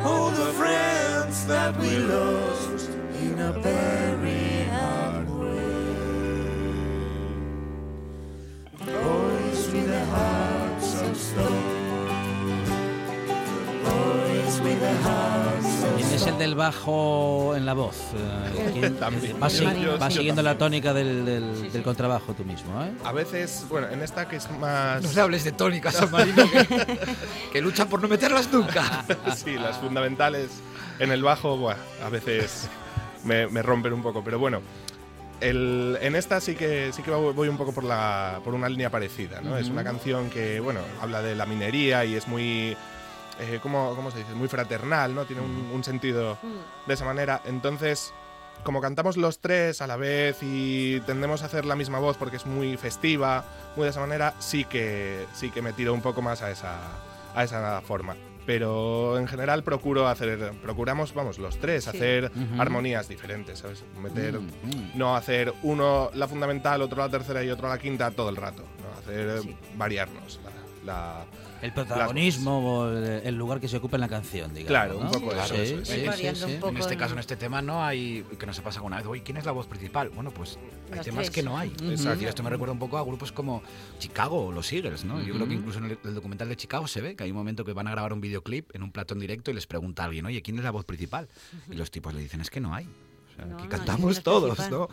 all the friends that we lost in a very del bajo en la voz? Eh, ¿quién- También. Vas, Yo- yo- vas yo siguiendo la también. tónica del, del- del contrabajo tú mismo, ¿eh? A veces, bueno, en esta que es más. No se hables de tónicas, San Marino, que, que luchan por no meterlas nunca. sí, las fundamentales en el bajo, buah, a veces me, me rompen un poco, pero bueno. el- en esta sí que sí que voy un poco por la por una línea parecida, ¿no? Es una canción que bueno habla de la minería y es muy eh, ¿cómo, cómo se dice? Muy fraternal, ¿no? Tiene un, un sentido de esa manera. Entonces, como cantamos los tres a la vez y tendemos a hacer la misma voz porque es muy festiva, muy de esa manera, sí que, sí que me tiro un poco más a esa, a esa forma. Pero en general procuro hacer, procuramos, vamos, los tres, hacer Ujú. armonías diferentes, ¿sabes? Meter, Mm, mm. no hacer uno la fundamental, otro la tercera y otro la quinta todo el rato, ¿no? Hacer, Sí. variarnos la, la- El protagonismo o el, lugar que se ocupa en la canción, digamos. Claro, un ¿no? poco eso, Sí, eso es. sí, sí, un poco. En este caso, en este tema, no hay. que no se pasa alguna vez. Oye, ¿quién es la voz principal? Bueno, pues hay Los temas tres. que no hay. Es decir, esto me recuerda un poco a grupos como Chicago o los Eagles, ¿no? Yo creo que incluso en el, el documental de Chicago se ve que hay un momento que van a grabar un videoclip en un plato en directo y les pregunta a alguien, oye, ¿quién es la voz principal? Y los tipos le dicen, es que no hay. O sea, No, aquí no, cantamos todos. ¿no?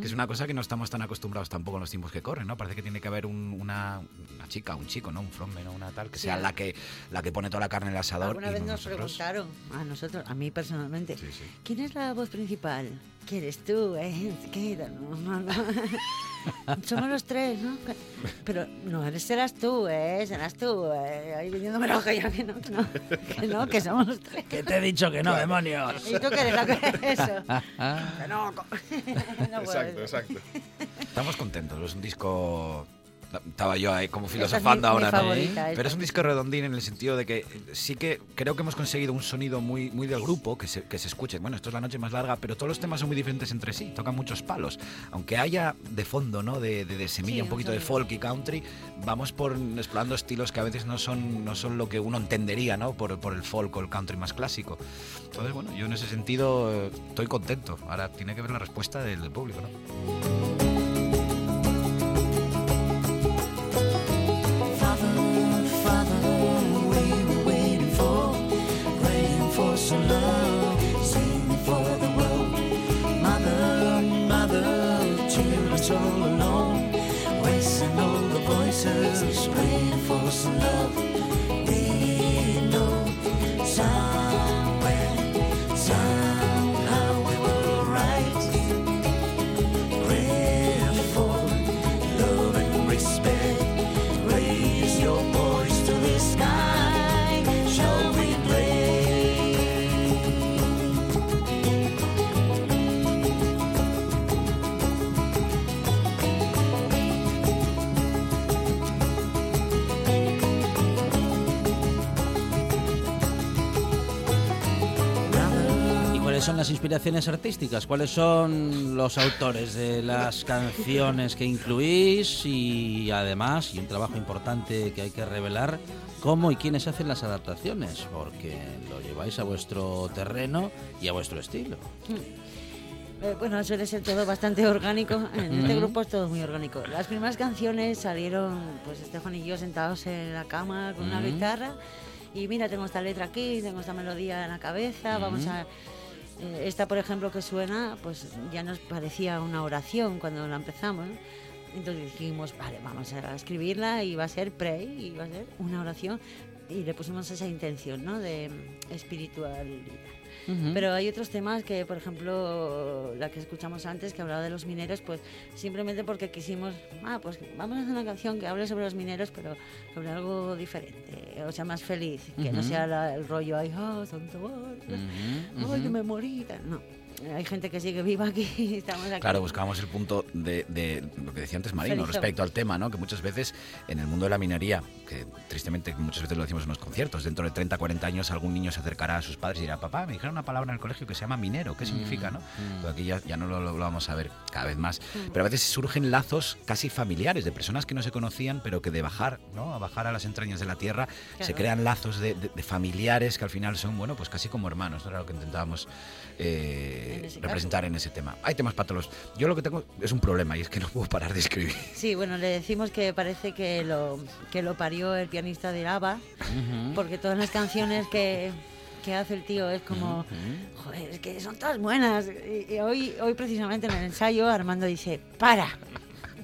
Que es una cosa que no estamos tan acostumbrados tampoco en los tiempos que corren, ¿no? Parece que tiene que haber un- una, una chica, un chico, ¿no? Un frontman o una tal, que Sí, sea la que, la que pone toda la carne en el asador. Alguna vez no nos nosotros. preguntaron a nosotros, a mí personalmente, Sí, sí. ¿quién es la voz principal? ¿Quién eres tú? Eh? ¿Qué? No, no, no. Somos los tres, ¿no? Pero no eres, serás tú, ¿eh? Serás tú. Eh? Ahí viniéndome la hoja ya que no, que no, que no, que somos los tres. Que te he dicho que no, demonios. ¿Y tú qué eres la que eso? Ah, Que no, no puedo Exacto, exacto. Estamos contentos, es un disco... Estaba yo ahí como Esa es mi- filosofando mi ahora, ¿no? favorita, esta. Pero es un disco redondín en el sentido de que sí que creo que hemos conseguido un sonido muy, muy del grupo, que se, que se escuche. Bueno, esto es la noche más larga, pero todos los temas son muy diferentes entre sí, tocan muchos palos. Aunque haya de fondo, ¿no? De, de- de semilla Sí, un un poquito de folk y country, vamos por explorando estilos que a veces no son, no son lo que uno entendería, ¿no? Por, por el folk o el country más clásico. Entonces, bueno, yo en ese sentido eh, estoy contento. Ahora tiene que ver la respuesta del, del público, ¿no? Cuáles son las inspiraciones artísticas? ¿Cuáles son los autores de las canciones que incluís? Y además, y un trabajo importante que hay que revelar, cómo y quiénes hacen las adaptaciones, porque lo lleváis a vuestro terreno y a vuestro estilo. Eh, bueno, suele ser todo bastante orgánico. En este grupo es todo muy orgánico. Las primeras canciones salieron, pues Estefan y yo sentados en la cama con una guitarra. Y mira, tengo esta letra aquí, tengo esta melodía en la cabeza, vamos a... eh, esta, por ejemplo, que suena, pues ya nos parecía una oración cuando la empezamos. Entonces dijimos, vale, vamos a escribirla y va a ser pray, y va a ser una oración. Y le pusimos esa intención, ¿no? De Pero hay otros temas que, por ejemplo, la que escuchamos antes, que hablaba de los mineros, pues simplemente porque quisimos, ah, pues vamos a hacer una canción que hable sobre los mineros, pero sobre algo diferente, o sea, más feliz, que no sea la- el rollo, ay, oh, santo, Ujú, ay, que me morí, tal". no. Hay gente que sigue viva aquí, estamos aquí. Claro, buscábamos el punto de, de lo que decía antes Marino Feliz respecto al tema, ¿no? Que muchas veces en el mundo de la minería, que tristemente muchas veces lo decimos en los conciertos, dentro de 30, 40 años algún niño se acercará a sus padres y dirá, papá, me dijeron una palabra en el colegio que se llama minero, ¿qué significa, no? Pues aquí ya, ya no lo, lo vamos a ver cada vez más. Pero a veces surgen lazos casi familiares de personas que no se conocían, pero que de bajar, ¿no? A bajar a las entrañas de la tierra, se Claro. crean lazos de, de- de familiares que al final son, bueno, pues casi como hermanos, ¿no? Era lo que intentábamos eh, En ese caso. representar en ese tema. Hay temas para todos. Yo lo que tengo es un problema y es que no puedo parar de escribir. Sí, bueno, le decimos que parece que lo, que lo parió el pianista de Ujú. porque todas las canciones que, que hace el tío es como, joder, es que son todas buenas. Y, y hoy, hoy precisamente en el ensayo Armando dice, para,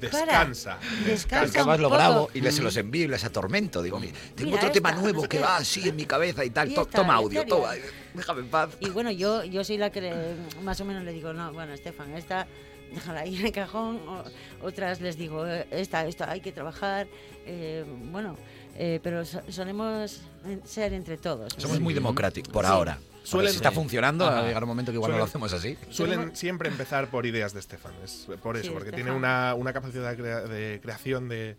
Descansa. Descansa. Es que además un lo poco. grabo y les se los envío y les atormento. Digo, "Mira, tengo Mira otro tema nuevo que qué". va así en mi cabeza y tal. Y To- esta, toma audio, toma. Déjame en paz. Y bueno, yo, yo soy la que le- más o menos le digo, no, bueno, Estefan, esta déjala ahí en el cajón. o- otras les digo, "Eh, esta, esta hay que trabajar. eh, bueno, eh, pero so- solemos eh, ser entre todos. Somos muy democráticos por Sí. ahora. Suelen- si está funcionando, Ajá. va a llegar un momento que igual no lo hacemos así. Suelen siempre empezar por ideas de Estefan. Es por eso, Sí, porque Estefan. tiene una, una capacidad de, crea- de creación de,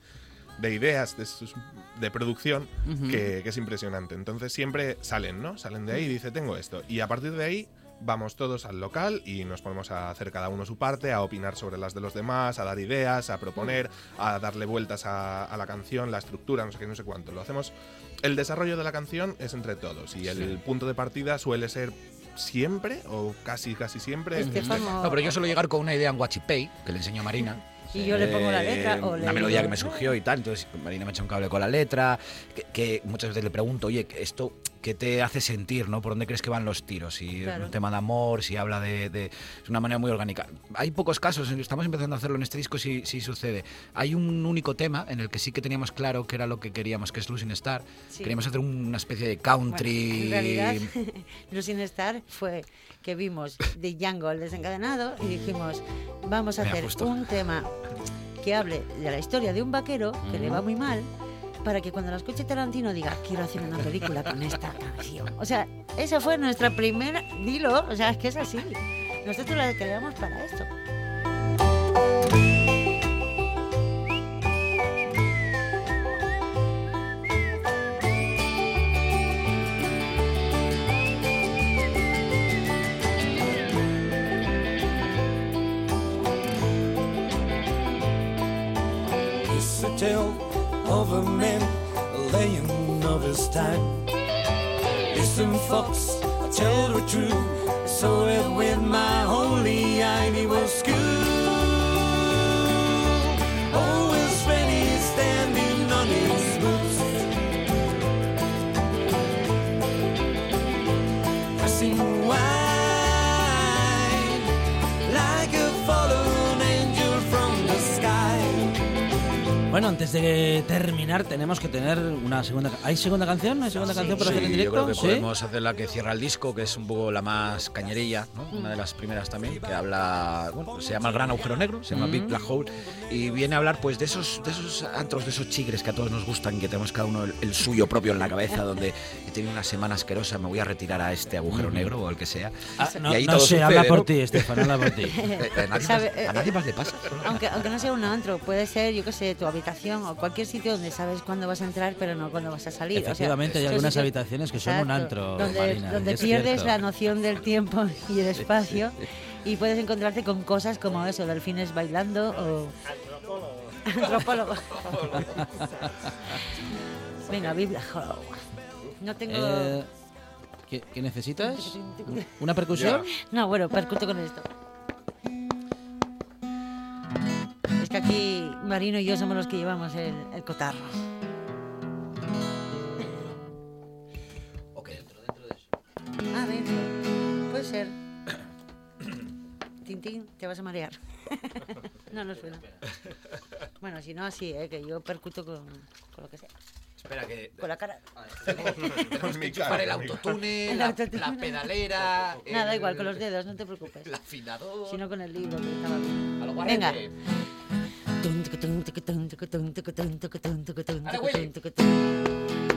de ideas, de, sus- de producción, que, que es impresionante. Entonces siempre salen, ¿no? Salen de ahí y dice, tengo esto. Y a partir de ahí vamos todos al local y nos ponemos a hacer cada uno su parte, a opinar sobre las de los demás, a dar ideas, a proponer, a darle vueltas a, a la canción, la estructura, no sé qué, no sé cuánto. Lo hacemos. El desarrollo de la canción es entre todos y el punto de partida suele ser siempre o casi casi siempre Estefan o- No, pero yo suelo llegar con una idea en Guachipay, que le enseño a Marina. Y yo le pongo la letra o le Una melodía digo- que me surgió y tal. Entonces Marina me echa un cable con la letra. Que, que muchas veces le pregunto, oye, que esto qué te hace sentir, ¿no? Por dónde crees que van los tiros. Si es un tema de amor, si habla de, de- Es una manera muy orgánica. Hay pocos casos, estamos empezando a hacerlo en este disco, sí, sí sucede. Hay un único tema en el que sí que teníamos claro que era lo que queríamos, que es Losing Star. Sí. Queríamos hacer una especie de country. Bueno, en realidad, Losing Star fue que vimos de Django el desencadenado y dijimos, vamos a Mira, hacer justo. un tema que hable de la historia de un vaquero que le va muy mal para que cuando lo escuche Tarantino diga, quiero hacer una película con esta canción. O sea, esa fue nuestra primera, dilo, o sea, es que es así. Nosotros la creamos para esto. Terminar tenemos que tener una segunda... ¿Hay segunda canción? ¿Hay segunda canción para Sí, hacer en yo directo? creo que ¿Sí? podemos hacer la que cierra el disco, que es un poco la más cañerilla, ¿no? Una de las primeras también, que habla, bueno, se llama El Gran Agujero Negro, se llama Big Black Hole, y viene a hablar pues de esos, de esos antros, de esos chigres que a todos nos gustan, que tenemos cada uno el, el suyo propio en la cabeza, donde he tenido una semana asquerosa, me voy a retirar a este agujero negro o el que sea. Ah, no Y ahí no todo sé, sucede, habla por ¿no? ti, Estefan, habla por ti. Eh, a, nadie Sabe, más, eh, a nadie más le pasa. Aunque, aunque no sea un antro, puede ser, yo qué sé, tu habitación o cualquier sitio donde sabes cuándo vas a entrar, pero no cuándo vas a salir. O sea, Efectivamente, hay algunas sitios- habitaciones que son un antro, Donde, Marina, donde es pierdes cierto. la noción del tiempo y el espacio y puedes encontrarte con cosas como eso, delfines bailando o... Antropólogo. Venga, Biblia. No tengo... Eh, ¿qué, qué necesitas? ¿Una percusión? No, bueno, percuto con esto. Es que aquí Marino y yo somos los que llevamos el, el cotarro. Te vas a marear. no, no suena. Bueno, si no, así, ¿eh? que yo percuto con, con lo que sea. Espera que... Con la cara. Con mi Para cara, el autotune, la, pedalera... Nada, igual, con los dedos, no te preocupes. El afinador... Sino con el libro que estaba bien. a lo Venga. Willy.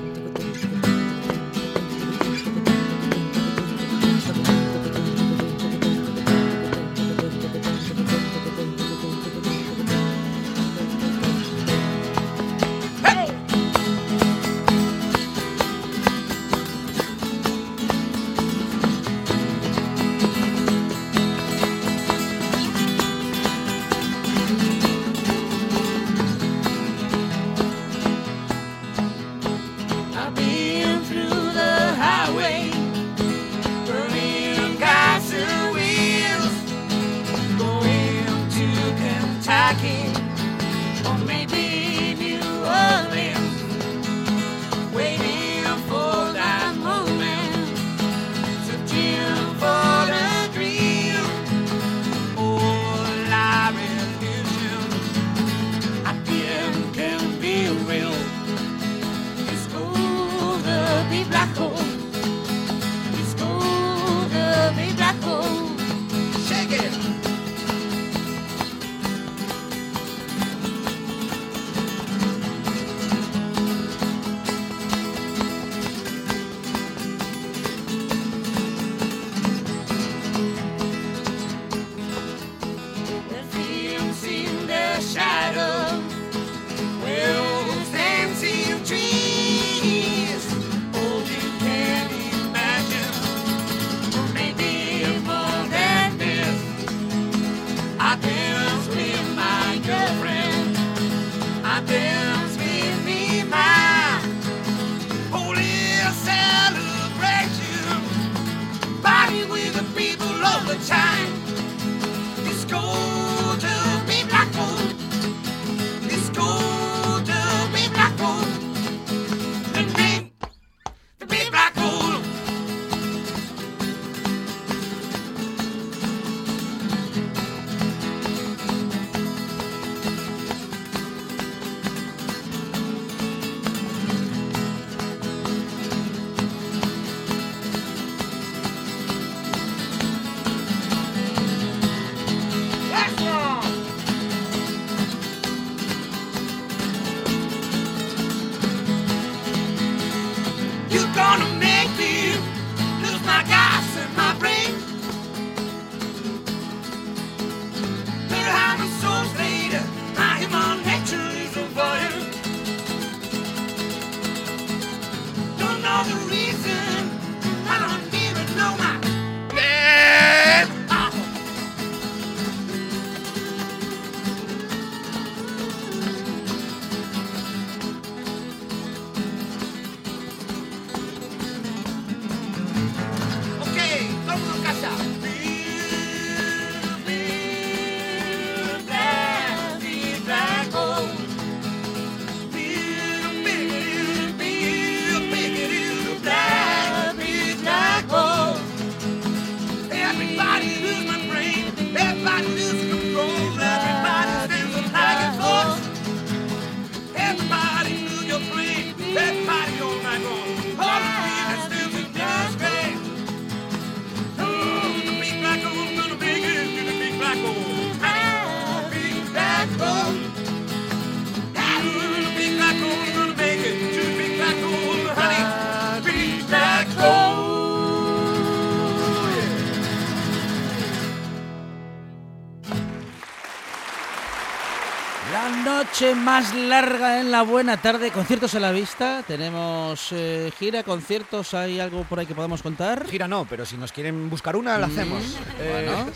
Noche más larga en la buena tarde, conciertos a la vista, tenemos eh, gira, conciertos, ¿hay algo por ahí que podamos contar? Gira no, pero si nos quieren buscar una, la hacemos. Eh, Bueno.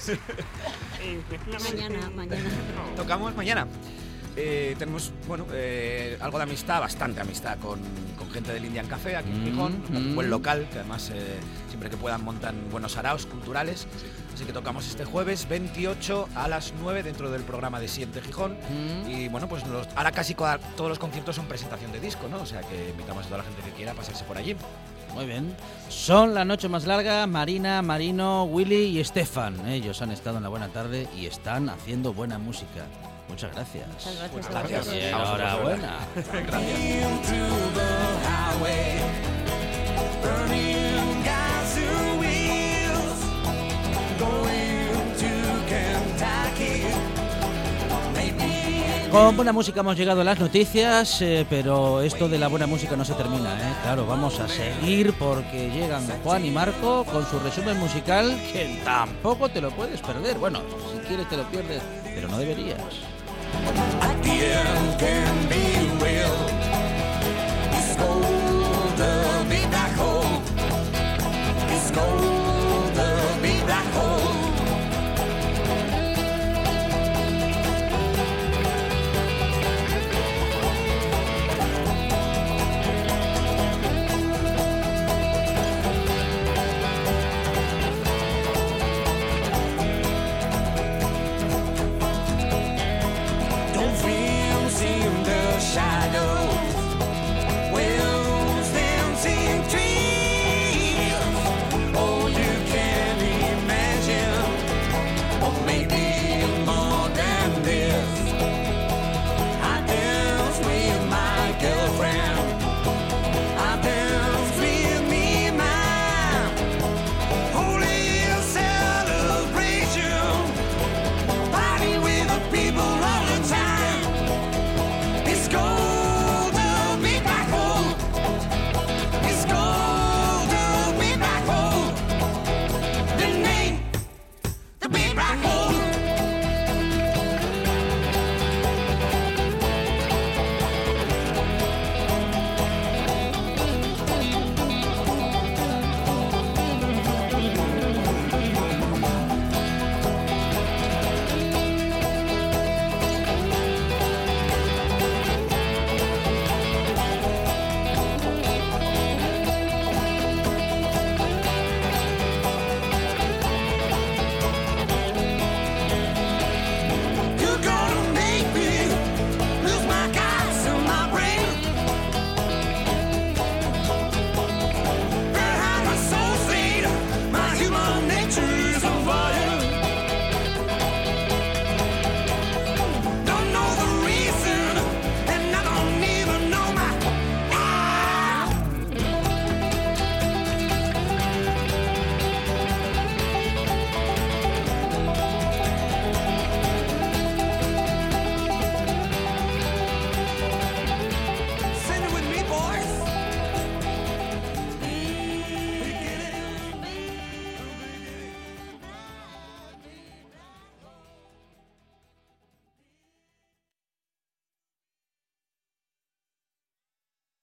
Mañana, mañana. Tocamos mañana. Eh, tenemos, bueno, eh, algo de amistad, bastante amistad con, con gente del Indian Café aquí en Mm, Gijón, un mm. buen local que además eh, siempre que puedan montan buenos araos culturales. Así que tocamos este jueves 28 a las 9 dentro del programa de Siente Gijón. Mm. Y bueno, pues los- ahora casi todos los conciertos son presentación de disco, ¿no? O sea que invitamos a toda la gente que quiera a pasarse por allí. Muy bien. Son la noche más larga, Marina, Marino, Willy y Estefan. Ellos han estado en la buena tarde y están haciendo buena música. Muchas gracias. Muchas gracias. Gracias. vosotros, enhorabuena. into Con buena música hemos llegado a las noticias, eh, pero esto de la buena música no se termina, ¿eh? Claro, vamos a seguir porque llegan Juan y Marco con su resumen musical que tampoco te lo puedes perder. Bueno, si quieres te lo pierdes, pero no deberías. cold. It's cold.